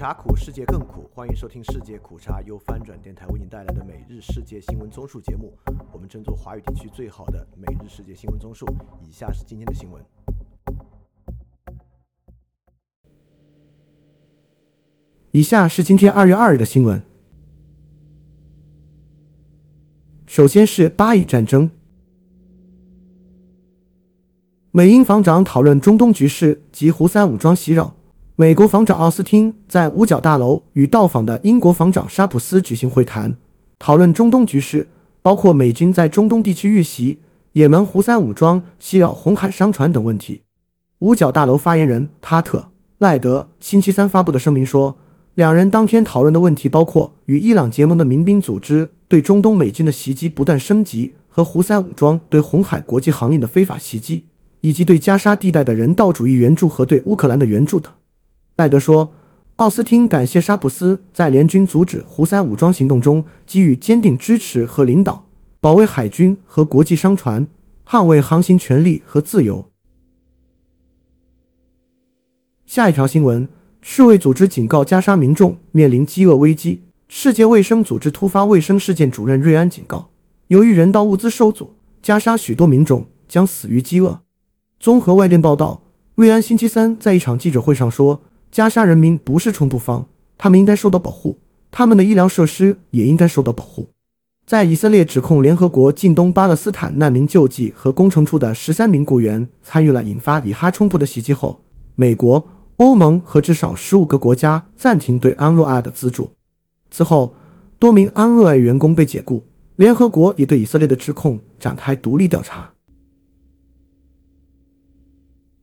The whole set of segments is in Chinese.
茶苦，世界更苦。欢迎收听世界苦茶由翻转电台为您带来的每日世界新闻综述节目。我们争做华语地区最好的每日世界新闻综述。以下是今天的新闻。以下是今天二月二日的新闻。首先是巴以战争，美英防长讨论中东局势及胡塞武装袭扰。美国防长奥斯汀在五角大楼与到访的英国防长沙普斯举行会谈，讨论中东局势，包括美军在中东地区遇袭、也门胡塞武装袭扰红海商船等问题。五角大楼发言人塔特赖德星期三发布的声明说，两人当天讨论的问题包括与伊朗结盟的民兵组织对中东美军的袭击不断升级，和胡塞武装对红海国际航运的非法袭击，以及对加沙地带的人道主义援助和对乌克兰的援助等。赖德说：“奥斯汀感谢沙普斯在联军阻止胡塞武装行动中给予坚定支持和领导，保卫海军和国际商船，捍卫航行权利和自由。”下一条新闻：世卫组织警告加沙民众面临饥饿危机。世界卫生组织突发卫生事件主任瑞安警告，由于人道物资受阻，加沙许多民众将死于饥饿。综合外电报道，瑞安星期三在一场记者会上说。加沙人民不是冲突方，他们应该受到保护，他们的医疗设施也应该受到保护。在以色列指控联合国近东巴勒斯坦难民救济和工程处的十三名雇员参与了引发以哈冲突的袭击后，美国、欧盟和至少十五个国家暂停对安若爱的资助。此后，多名安若爱员工被解雇，联合国也对以色列的指控展开独立调查。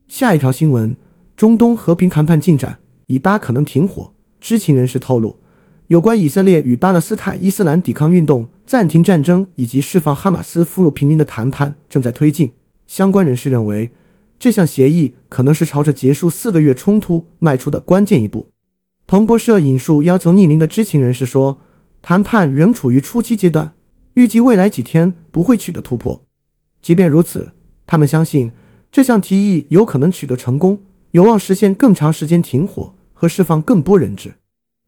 下一条新闻。中东和平谈判进展，以巴可能停火。知情人士透露，有关以色列与巴勒斯坦伊斯兰抵抗运动暂停战争以及释放哈马斯俘虏平民的谈判正在推进。相关人士认为，这项协议可能是朝着结束四个月冲突迈出的关键一步。彭博社引述要求匿名的知情人士说，谈判仍处于初期阶段，预计未来几天不会取得突破。即便如此，他们相信这项提议有可能取得成功。有望实现更长时间停火和释放更多人质。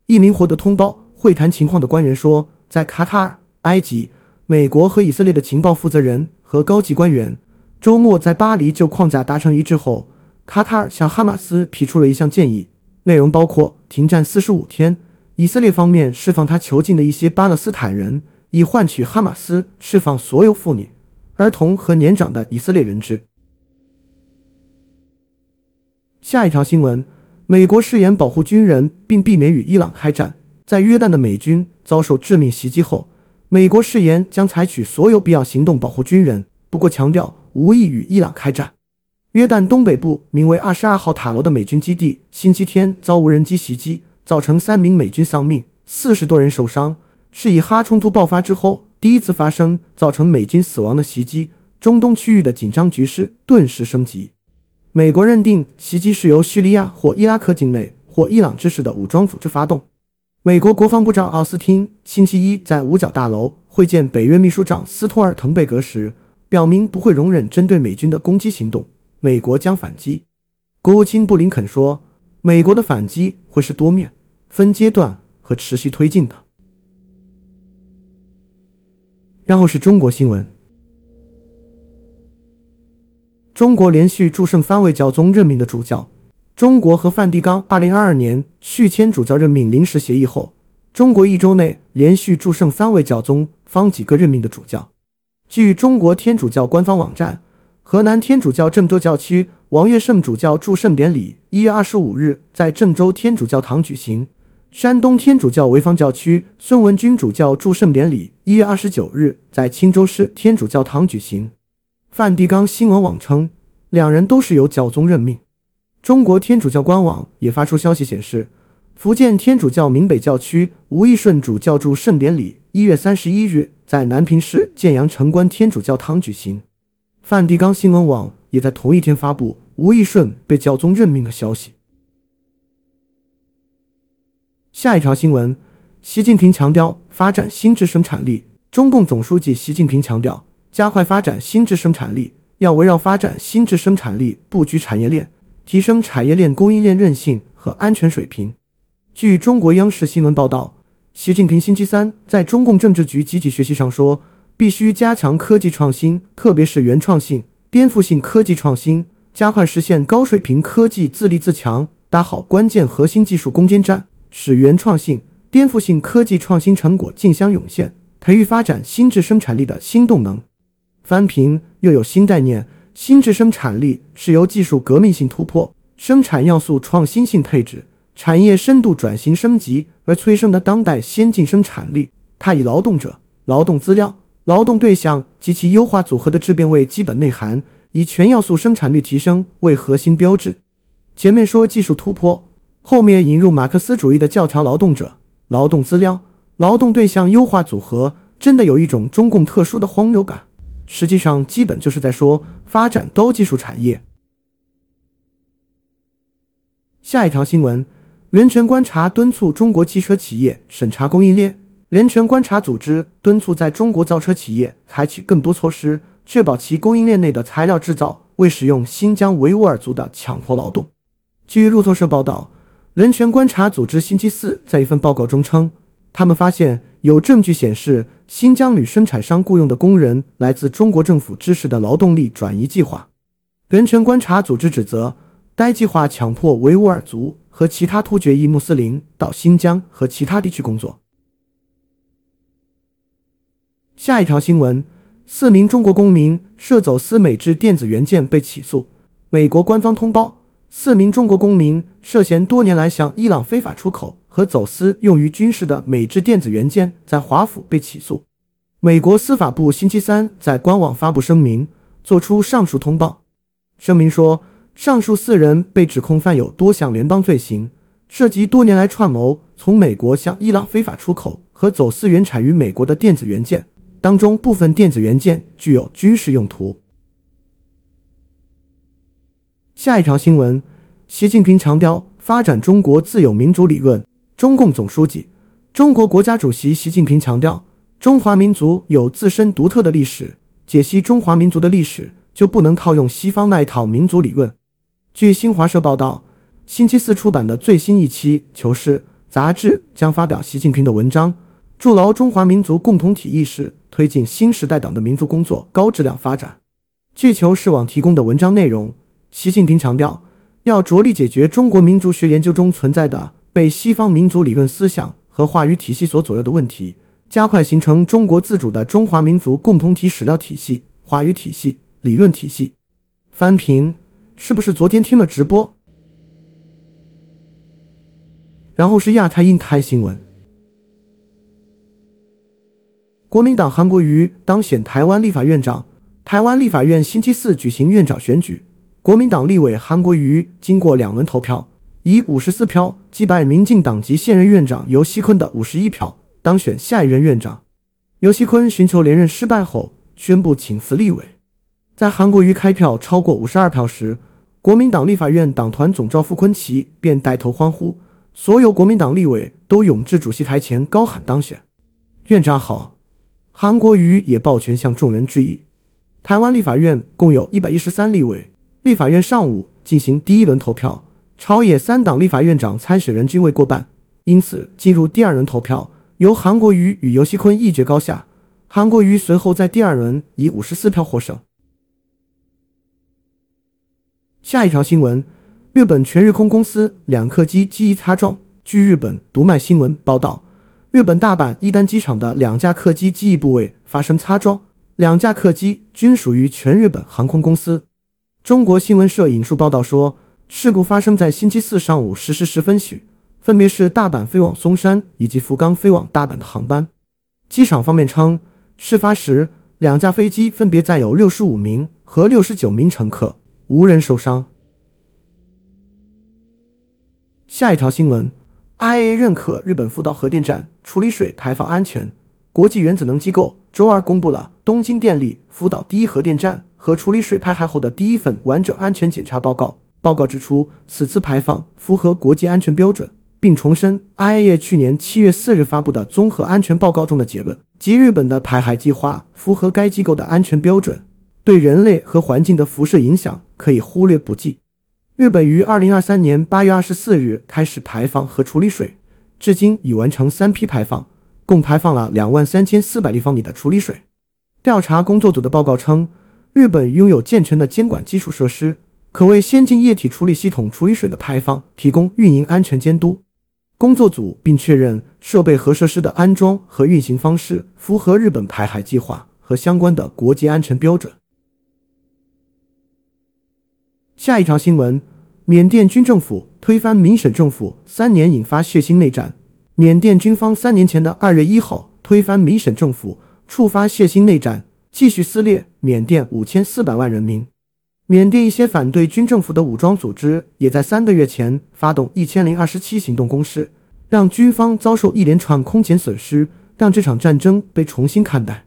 一名获得通报会谈情况的官员说，在卡塔尔、埃及、美国和以色列的情报负责人和高级官员周末在巴黎就框架达成一致后，卡塔尔向哈马斯提出了一项建议，内容包括停战四十五天，以色列方面释放他囚禁的一些巴勒斯坦人，以换取哈马斯释放所有妇女、儿童和年长的以色列人质。下一条新闻：美国誓言保护军人，并避免与伊朗开战。在约旦的美军遭受致命袭击后，美国誓言将采取所有必要行动保护军人，不过强调无意与伊朗开战。约旦东北部名为“二十二号塔楼”的美军基地，星期天遭无人机袭击，造成三名美军丧命，四十多人受伤，是以哈冲突爆发之后第一次发生造成美军死亡的袭击。中东区域的紧张局势顿时升级。美国认定袭击是由叙利亚或伊拉克境内或伊朗支持的武装组织发动。美国国防部长奥斯汀星期一在五角大楼会见北约秘书长斯托尔滕贝格时，表明不会容忍针对美军的攻击行动，美国将反击。国务卿布林肯说，美国的反击会是多面、分阶段和持续推进的。然后是中国新闻。中国连续祝圣三位教宗任命的主教，中国和梵蒂冈2022年续签主教任命临时协议后，中国一周内连续祝圣三位教宗方几个任命的主教。据中国天主教官方网站，河南天主教郑州教区王岳圣主教祝圣典礼一月二十五日在郑州天主教堂举行；山东天主教潍坊教区孙文君主教祝圣典礼一月二十九日在青州市天主教堂举行。梵蒂冈新闻网称，两人都是由教宗任命。中国天主教官网也发出消息显示，福建天主教闽北教区吴义顺主教祝圣典礼一月三十一日在南平市建阳城关天主教堂举行。梵蒂冈新闻网也在同一天发布吴义顺被教宗任命的消息。下一条新闻：习近平强调发展新质生产力。中共总书记习近平强调。加快发展新质生产力，要围绕发展新质生产力布局产业链，提升产业链供应链韧性和安全水平。据中国央视新闻报道，习近平星期三在中共政治局集体学习上说，必须加强科技创新，特别是原创性、颠覆性科技创新，加快实现高水平科技自立自强，打好关键核心技术攻坚战，使原创性、颠覆性科技创新成果竞相涌现，培育发展新质生产力的新动能。翻平又有新概念，新质生产力是由技术革命性突破、生产要素创新性配置。产业深度转型升级而催生的当代先进生产力，它以劳动者、劳动资料、劳动对象及其优化组合的质变为基本内涵，以全要素生产率提升为核心标志。前面说技术突破，后面引入马克思主义的教条：劳动者、劳动资料、劳动对象优化组合，真的有一种中共特殊的荒谬感。实际上，基本就是在说发展高技术产业。下一条新闻。人权观察敦促中国汽车企业审查供应链。人权观察组织敦促在中国造车企业采取更多措施，确保其供应链内的材料制造未使用新疆维吾尔族的强迫劳动。据路透社报道，人权观察组织星期四在一份报告中称，他们发现有证据显示，新疆铝生产商雇佣的工人来自中国政府支持的劳动力转移计划。人权观察组织指责该计划强迫维吾尔族。和其他突厥裔穆斯林到新疆和其他地区工作。下一条新闻：四名中国公民涉走私美制电子元件被起诉。美国官方通报，四名中国公民涉嫌多年来向伊朗非法出口和走私用于军事的美制电子元件，在华府被起诉。美国司法部星期三在官网发布声明，作出上述通报。声明说。上述四人被指控犯有多项联邦罪行，涉及多年来串谋从美国向伊朗非法出口和走私原产于美国的电子元件，当中部分电子元件具有军事用途。下一条新闻：习近平强调发展中国自有民主理论。中共总书记、中国国家主席习近平强调，中华民族有自身独特的历史，解析中华民族的历史就不能套用西方那一套民族理论。据新华社报道，星期四出版的最新一期《求是》杂志将发表习近平的文章，筑牢中华民族共同体意识，推进新时代党的民族工作高质量发展。据求是网提供的文章内容，习近平强调，要着力解决中国民族学研究中存在的被西方民族理论思想和话语体系所左右的问题，加快形成中国自主的中华民族共同体史料体系、话语体系、理论体系。翻评。是不是昨天听了直播？然后是亚太印太新闻。国民党韩国瑜当选台湾立法院长。台湾立法院星期四举行院长选举，国民党立委韩国瑜经过两轮投票，以五十四票击败民进党籍现任院长尤锡坤的五十一票，当选下一任院长。尤锡坤寻求连任失败后，宣布请辞立委。在韩国瑜开票超过五十二票时。国民党立法院党团总召傅昆奇便带头欢呼，所有国民党立委都涌至主席台前高喊当选院长好。韩国瑜也抱拳向众人致意。台湾立法院共有一百一十三立委，立法院上午进行第一轮投票，朝野三党立法院长参选人均未过半，因此进入第二轮投票，由韩国瑜与尤熙坤一决高下。韩国瑜随后在第二轮以五十四票获胜。下一条新闻：日本全日空公司两客机机翼擦撞。据日本读卖新闻报道，日本大阪伊丹机场的两架客机机翼部位发生擦撞，两架客机均属于全日本航空公司。中国新闻社引述报道说，事故发生在星期四上午十时十分许，分别是大阪飞往松山以及福冈飞往大阪的航班。机场方面称，事发时两架飞机分别载有六十五名和六十九名乘客。无人受伤。下一条新闻，IAA 认可日本福岛核电站处理水排放安全。国际原子能机构周二公布了东京电力福岛第一核电站和处理水排海后的第一份完整安全检查报告。报告指出，此次排放符合国际安全标准，并重申 IAEA 去年七月四日发布的综合安全报告中的结论，即日本的排海计划符合该机构的安全标准。对人类和环境的辐射影响可以忽略不计。日本于二零二三年八月二十四日开始排放和处理水，至今已完成三批排放，共排放了两万三千四百立方米的处理水。调查工作组的报告称，日本拥有健全的监管基础设施，可为先进液体处理系统处理水的排放提供运营安全监督。工作组并确认设备和设施的安装和运行方式符合日本排海计划和相关的国际安全标准。下一条新闻：缅甸军政府推翻民选政府，三年引发血腥内战。缅甸军方三年前的二月一号推翻民选政府，触发血腥内战，继续撕裂缅甸五千四百万人民。缅甸一些反对军政府的武装组织也在三个月前发动一千零二十七行动攻势，让军方遭受一连串空前损失，让这场战争被重新看待。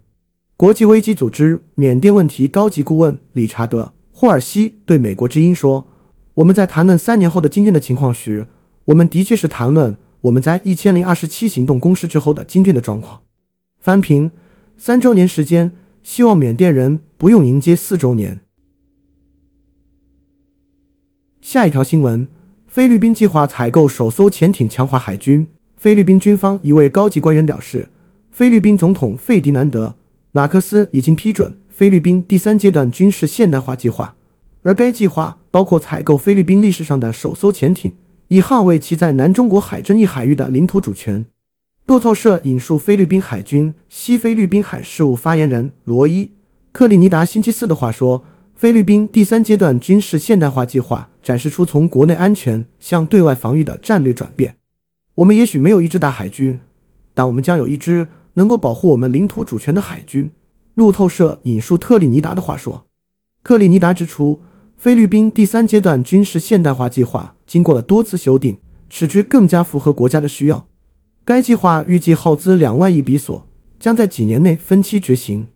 国际危机组织缅甸问题高级顾问理查德。霍尔西对美国之音说：“我们在谈论三年后的今天的情况时，我们的确是谈论我们在一千零二十七行动攻势之后的今天的状况。翻平三周年时间，希望缅甸人不用迎接四周年。”下一条新闻：菲律宾计划采购首艘潜艇，强化海军。菲律宾军方一位高级官员表示，菲律宾总统费迪南德·马克思已经批准。菲律宾第三阶段军事现代化计划，而该计划包括采购菲律宾历史上的首艘潜艇，以捍卫其在南中国海争议海域的领土主权。路透社引述菲律宾海军西菲律宾海事务发言人罗伊·克里尼达星期四的话说：“菲律宾第三阶段军事现代化计划展示出从国内安全向对外防御的战略转变。我们也许没有一支大海军，但我们将有一支能够保护我们领土主权的海军。”路透社引述特立尼达的话说：“克里尼达指出，菲律宾第三阶段军事现代化计划经过了多次修订，使之更加符合国家的需要。该计划预计耗资两万亿比索，将在几年内分期执行。”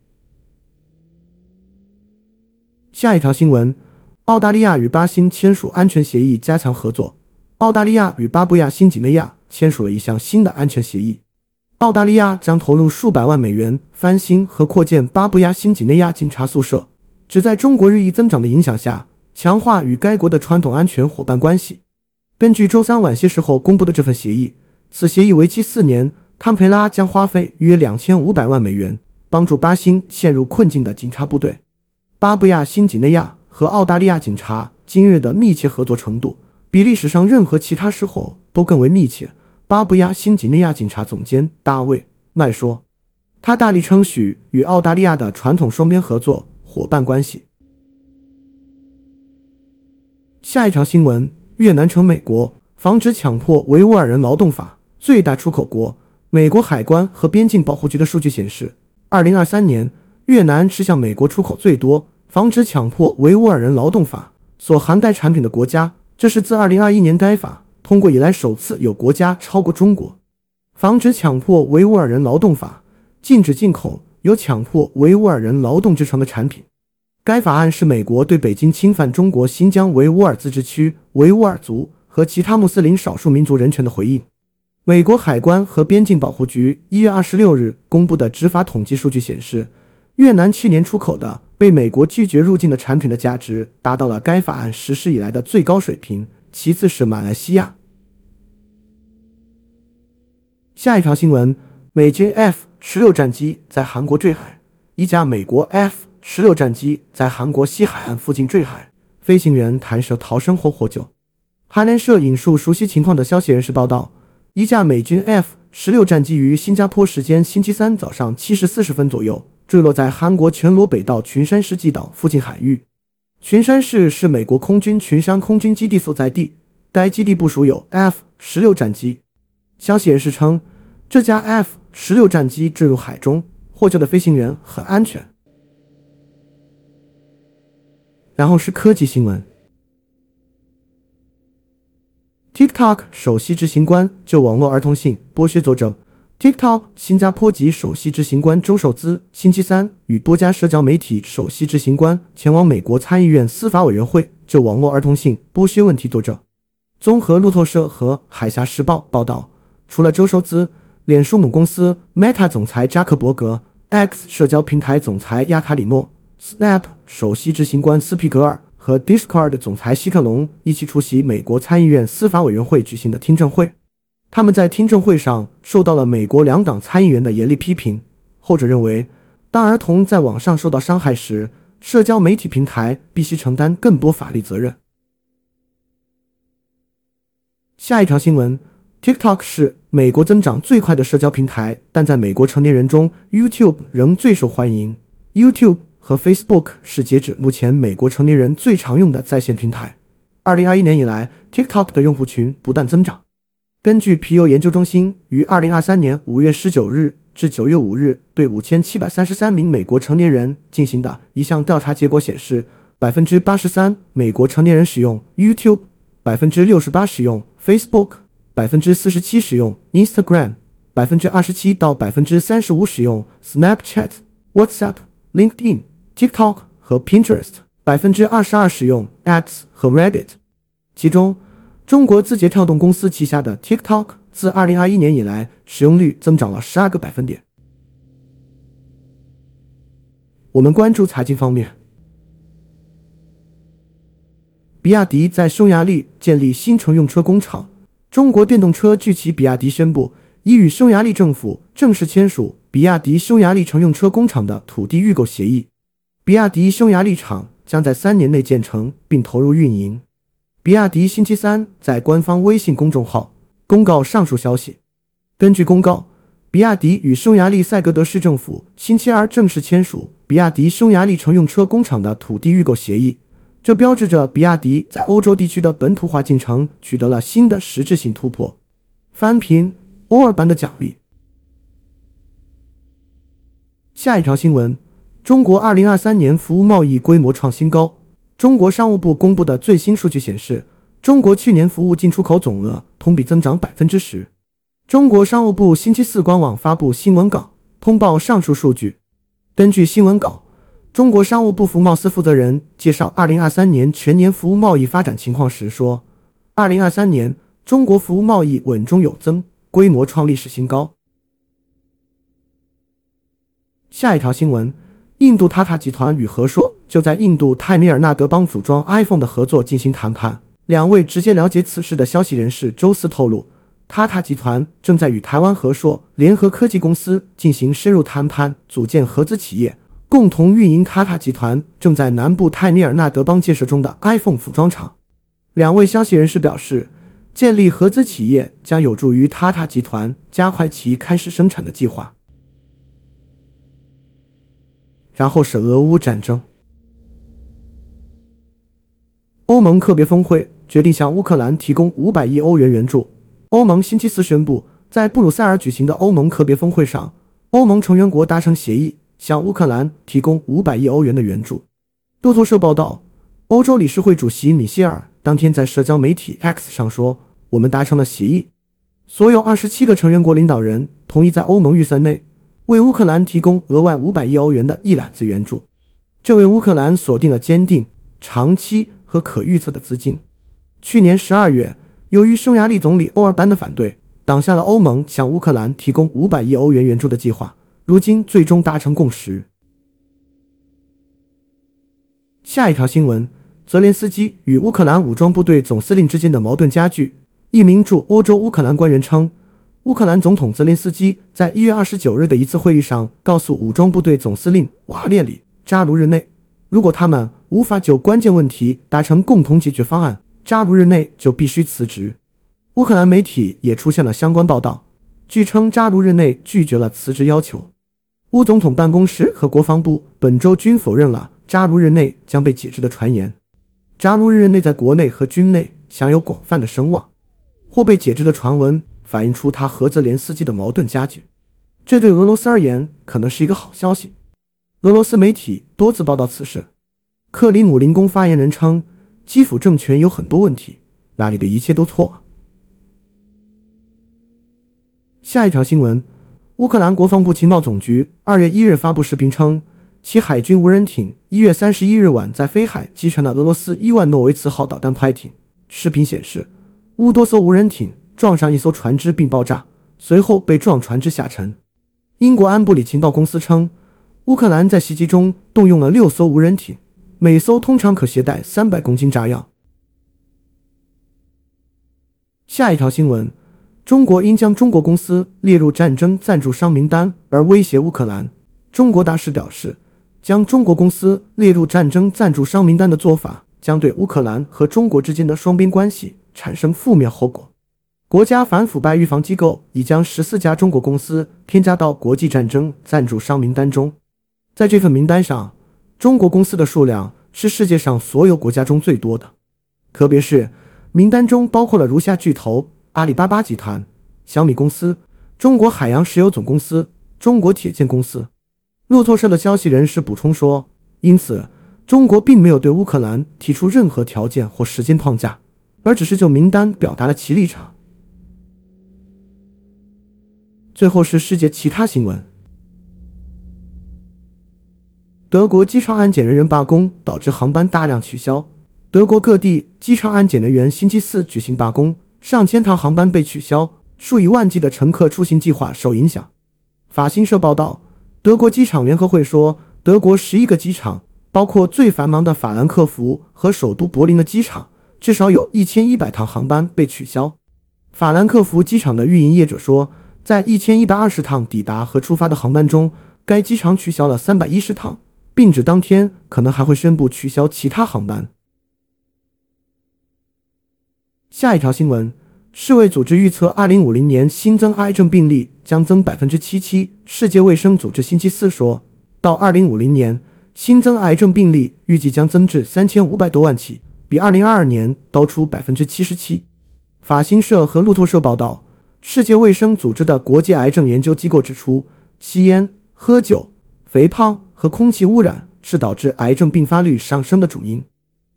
下一条新闻：澳大利亚与巴新签署安全协议，加强合作。澳大利亚与巴布亚新几内亚签署了一项新的安全协议。澳大利亚将投入数百万美元翻新和扩建巴布亚新几内亚警察宿舍，旨在中国日益增长的影响下强化与该国的传统安全伙伴关系。根据周三晚些时候公布的这份协议，此协议为期四年，堪培拉将花费约两千五百万美元，帮助巴新陷入困境的警察部队。巴布亚新几内亚和澳大利亚警察今日的密切合作程度，比历史上任何其他时候都更为密切。巴布亚新几内亚警察总监大卫·麦说：“他大力称许与澳大利亚的传统双边合作伙伴关系。”下一条新闻：越南成美国防止强迫维吾尔人劳动法最大出口国。美国海关和边境保护局的数据显示，二零二三年越南是向美国出口最多防止强迫维吾尔人劳动法所涵盖产品的国家。这是自二零二一年该法。通过以来首次有国家超过中国，防止强迫维吾尔人劳动法禁止进口有强迫维吾尔人劳动之称的产品。该法案是美国对北京侵犯中国新疆维吾尔自治区维吾尔族和其他穆斯林少数民族人权的回应。美国海关和边境保护局一月二十六日公布的执法统计数据显示，越南去年出口的被美国拒绝入境的产品的价值达到了该法案实施以来的最高水平。其次是马来西亚。下一条新闻：美军 F 十六战机在韩国坠海，一架美国 F 十六战机在韩国西海岸附近坠海，飞行员弹射逃生后获救。韩联社引述熟悉情况的消息人士报道，一架美军 F 十六战机于新加坡时间星期三早上七时四十分左右坠落在韩国全罗北道群山世纪岛附近海域。群山市是美国空军群山空军基地所在地，该基地部署有 F 十六战机。消息人士称，这架 F 十六战机坠入海中，获救的飞行员很安全。然后是科技新闻：TikTok 首席执行官就网络儿童性剥削作证。TikTok 新加坡籍首席执行官周受资星期三与多家社交媒体首席执行官前往美国参议院司法委员会就网络儿童性剥削问题作证。综合路透社和海峡时报报道，除了周受资，脸书母公司 Meta 总裁扎克伯格、X 社交平台总裁亚卡里诺、Snap 首席执行官斯皮格尔和 Discord 总裁希克隆一起出席美国参议院司法委员会举行的听证会。他们在听证会上受到了美国两党参议员的严厉批评。后者认为，当儿童在网上受到伤害时，社交媒体平台必须承担更多法律责任。下一条新闻：TikTok 是美国增长最快的社交平台，但在美国成年人中，YouTube 仍最受欢迎。YouTube 和 Facebook 是截止目前美国成年人最常用的在线平台。二零二一年以来，TikTok 的用户群不断增长。根据皮尤研究中心于二零二三年五月十九日至九月五日对五千七百三十三名美国成年人进行的一项调查结果显示，百分之八十三美国成年人使用 YouTube，百分之六十八使用 Facebook，百分之四十七使用 Instagram，百分之二十七到百分之三十五使用 Snapchat、WhatsApp、LinkedIn、TikTok 和 Pinterest。百分之二十二使用 X 和 Reddit，其中中国字节跳动公司旗下的 TikTok 自二零二一年以来使用率增长了十二个百分点。我们关注财经方面，比亚迪在匈牙利建立新乘用车工厂。中国电动车巨企比亚迪宣布，已与匈牙利政府正式签署比亚迪匈牙利乘用车工厂的土地预购协议。比亚迪匈牙利厂。将在三年内建成并投入运营。比亚迪星期三在官方微信公众号公告上述消息。根据公告，比亚迪与匈牙利塞格德市政府星期二正式签署比亚迪匈牙利乘用车工厂的土地预购协议，这标志着比亚迪在欧洲地区的本土化进程取得了新的实质性突破。翻屏欧尔班的奖励。下一条新闻。中国二零二三年服务贸易规模创新高。中国商务部公布的最新数据显示，中国去年服务进出口总额同比增长百分之十。中国商务部星期四官网发布新闻稿，通报上述数据。根据新闻稿，中国商务部服贸司负责人介绍二零二三年全年服务贸易发展情况时说：“二零二三年中国服务贸易稳中有增，规模创历史新高。”下一条新闻。印度塔塔集团与和硕就在印度泰米尔纳德邦组装 iPhone 的合作进行谈判。两位直接了解此事的消息人士周四透露，塔塔集团正在与台湾和硕联合科技公司进行深入谈判，组建合资企业，共同运营塔塔集团正在南部泰米尔纳德邦建设中的 iPhone 组装厂。两位消息人士表示，建立合资企业将有助于塔塔集团加快其开始生产的计划。然后是俄乌战争。欧盟特别峰会决定向乌克兰提供五百亿欧元援助。欧盟星期四宣布，在布鲁塞尔举行的欧盟特别峰会上，欧盟成员国达成协议，向乌克兰提供五百亿欧元的援助。路透社报道，欧洲理事会主席米歇尔当天在社交媒体 X 上说：“我们达成了协议，所有二十七个成员国领导人同意在欧盟预算内。”为乌克兰提供额外五百亿欧元的一揽子援助，这为乌克兰锁定了坚定、长期和可预测的资金。去年十二月，由于匈牙利总理欧尔班的反对，挡下了欧盟向乌克兰提供五百亿欧元援助的计划。如今最终达成共识。下一条新闻：泽连斯基与乌克兰武装部队总司令之间的矛盾加剧。一名驻欧洲乌克兰官员称。乌克兰总统泽连斯基在一月二十九日的一次会议上告诉武装部队总司令瓦列里·扎卢日内，如果他们无法就关键问题达成共同解决方案，扎卢日内就必须辞职。乌克兰媒体也出现了相关报道，据称扎卢日内拒绝了辞职要求。乌总统办公室和国防部本周均否认了扎卢日内将被解职的传言。扎卢日内在国内和军内享有广泛的声望，或被解职的传闻。反映出他和泽连斯基的矛盾加剧，这对俄罗斯而言可能是一个好消息。俄罗斯媒体多次报道此事。克里姆林宫发言人称，基辅政权有很多问题，那里的一切都错了。下一条新闻：乌克兰国防部情报总局二月一日发布视频称，其海军无人艇一月三十一日晚在飞海击沉了俄罗斯伊万诺维茨号导弹快艇。视频显示，乌多艘无人艇。撞上一艘船只并爆炸，随后被撞船只下沉。英国安布里情报公司称，乌克兰在袭击中动用了六艘无人艇，每艘通常可携带三百公斤炸药。下一条新闻：中国因将中国公司列入战争赞助商名单而威胁乌克兰。中国大使表示，将中国公司列入战争赞助商名单的做法将对乌克兰和中国之间的双边关系产生负面后果。国家反腐败预防机构已将十四家中国公司添加到国际战争赞助商名单中。在这份名单上，中国公司的数量是世界上所有国家中最多的。特别是名单中包括了如下巨头。阿里巴巴集团、小米公司、中国海洋石油总公司、中国铁建公司。路透社的消息人士补充说，因此中国并没有对乌克兰提出任何条件或时间框架，而只是就名单表达了其立场。最后是世界其他新闻：德国机场安检人员罢工导致航班大量取消，德国各地机场安检人员星期四举行罢工。上千趟航班被取消，数以万计的乘客出行计划受影响。法新社报道，德国机场联合会说，德国十一个机场，包括最繁忙的法兰克福和首都柏林的机场，至少有一千一百趟航班被取消。法兰克福机场的运营业者说，在一千一百二十趟抵达和出发的航班中，该机场取消了三百一十趟，并指当天可能还会宣布取消其他航班。下一条新闻：世卫组织预测，二零五零年新增癌症病例将增百分之七七。世界卫生组织星期四说，到二零五零年，新增癌症病例预计将增至三千五百多万起，比二零二二年高出百分之七十七。法新社和路透社报道，世界卫生组织的国际癌症研究机构指出，吸烟、喝酒、肥胖和空气污染是导致癌症并发率上升的主因。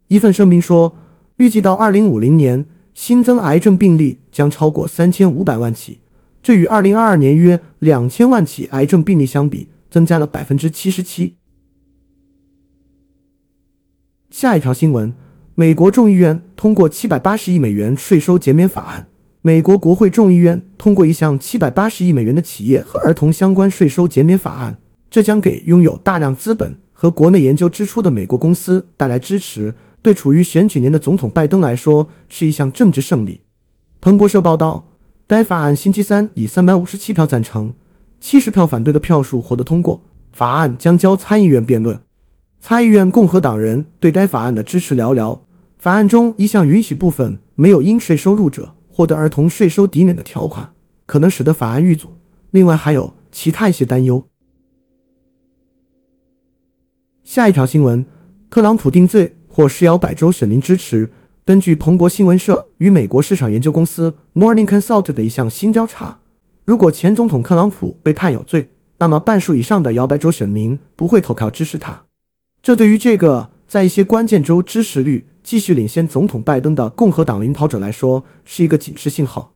一份声明说，预计到二零五零年。新增癌症病例将超过三千五百万起，这与二零二二年约两千万起癌症病例相比，增加了百分之七十七。下一条新闻：美国众议院通过七百八十亿美元税收减免法案。美国国会众议院通过一项七百八十亿美元的企业和儿童相关税收减免法案，这将给拥有大量资本和国内研究支出的美国公司带来支持。对处于选举年的总统拜登来说，是一项政治胜利。彭博社报道，该法案星期三以三百五十七票赞成、七十票反对的票数获得通过。法案将交参议院辩论。参议院共和党人对该法案的支持寥寥。法案中一项允许部分没有应税收入者获得儿童税收抵免的条款，可能使得法案遇阻。另外还有其他一些担忧。下一条新闻：特朗普定罪。或施摇百州选民支持。根据彭博新闻社与美国市场研究公司 Morning Consult 的一项新调查，如果前总统特朗普被判有罪，那么半数以上的摇摆州选民不会投票支持他。这对于这个在一些关键州支持率继续领先总统拜登的共和党领跑者来说是一个警示信号。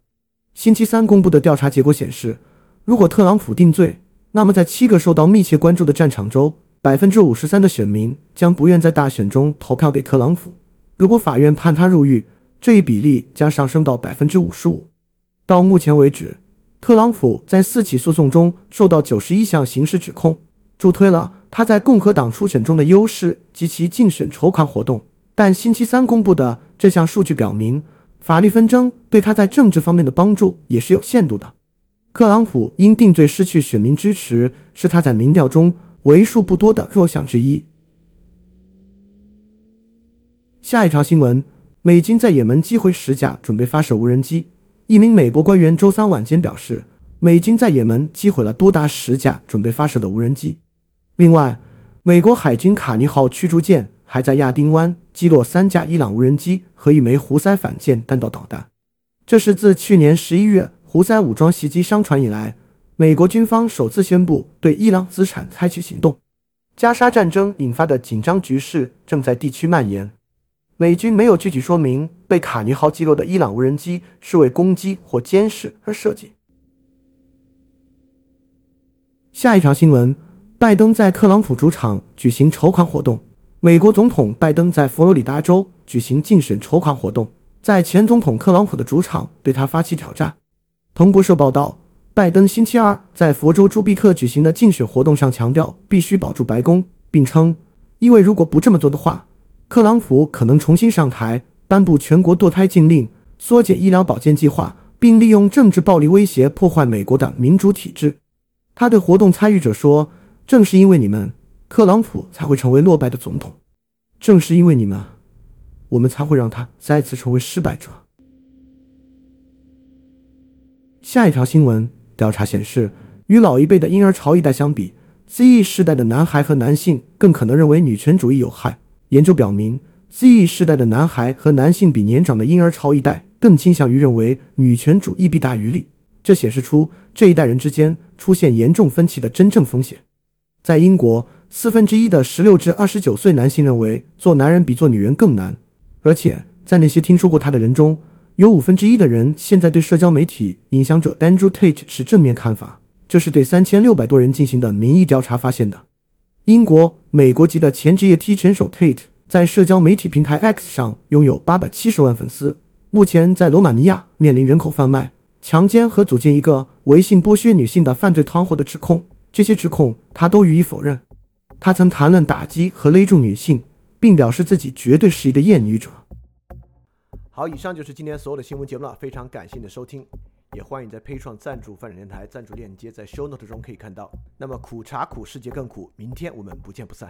星期三公布的调查结果显示，如果特朗普定罪，那么在七个受到密切关注的战场州。百分之五十三的选民将不愿在大选中投票给特朗普。如果法院判他入狱，这一比例将上升到百分之五十五。到目前为止，特朗普在四起诉讼中受到九十一项刑事指控，助推了他在共和党初选中的优势及其竞选筹款活动。但星期三公布的这项数据表明，法律纷争对他在政治方面的帮助也是有限度的。特朗普因定罪失去选民支持，是他在民调中。为数不多的弱项之一。下一条新闻：美军在也门击毁十架准备发射无人机。一名美国官员周三晚间表示，美军在也门击毁了多达十架准备发射的无人机。另外，美国海军卡尼号驱逐舰还在亚丁湾击落三架伊朗无人机和一枚胡塞反舰弹道导弹。这是自去年十一月胡塞武装袭击商船以来。美国军方首次宣布对伊朗资产采取行动。加沙战争引发的紧张局势正在地区蔓延。美军没有具体说明被卡尼号击落的伊朗无人机是为攻击或监视而设计。下一条新闻：拜登在特朗普主场举行筹款活动。美国总统拜登在佛罗里达州举行竞选筹款活动，在前总统特朗普的主场对他发起挑战。彭博社报道。拜登星期二在佛州朱比克举行的竞选活动上强调，必须保住白宫，并称，因为如果不这么做的话，特朗普可能重新上台，颁布全国堕胎禁令，缩减医疗保健计划，并利用政治暴力威胁破坏美国的民主体制。他对活动参与者说：“正是因为你们，特朗普才会成为落败的总统；正是因为你们，我们才会让他再次成为失败者。”下一条新闻调查显示，与老一辈的婴儿潮一代相比，Z 世代的男孩和男性更可能认为女权主义有害。研究表明，Z 世代的男孩和男性比年长的婴儿潮一代更倾向于认为女权主义弊大于利。这显示出这一代人之间出现严重分歧的真正风险。在英国，四分之一的十六至二十九岁男性认为做男人比做女人更难，而且在那些听说过他的人中，有五分之一的人现在对社交媒体影响者 Andrew Tate 是正面看法。这是对三千六百多人进行的民意调查发现的。英国、美国籍的前职业踢拳手 Tate 在社交媒体平台 X 上拥有八百七十万粉丝，目前在罗马尼亚面临人口贩卖。强奸和组建一个违性剥削女性的犯罪团伙的指控，这些指控他都予以否认。他曾谈论打击和勒住女性，并表示自己绝对是一个厌女者。好，以上就是今天所有的新闻节目了，非常感谢你的收听，也欢迎在配创赞助发展电台赞助链接在 Show Note 中可以看到。那么苦茶苦，世界更苦，明天我们不见不散。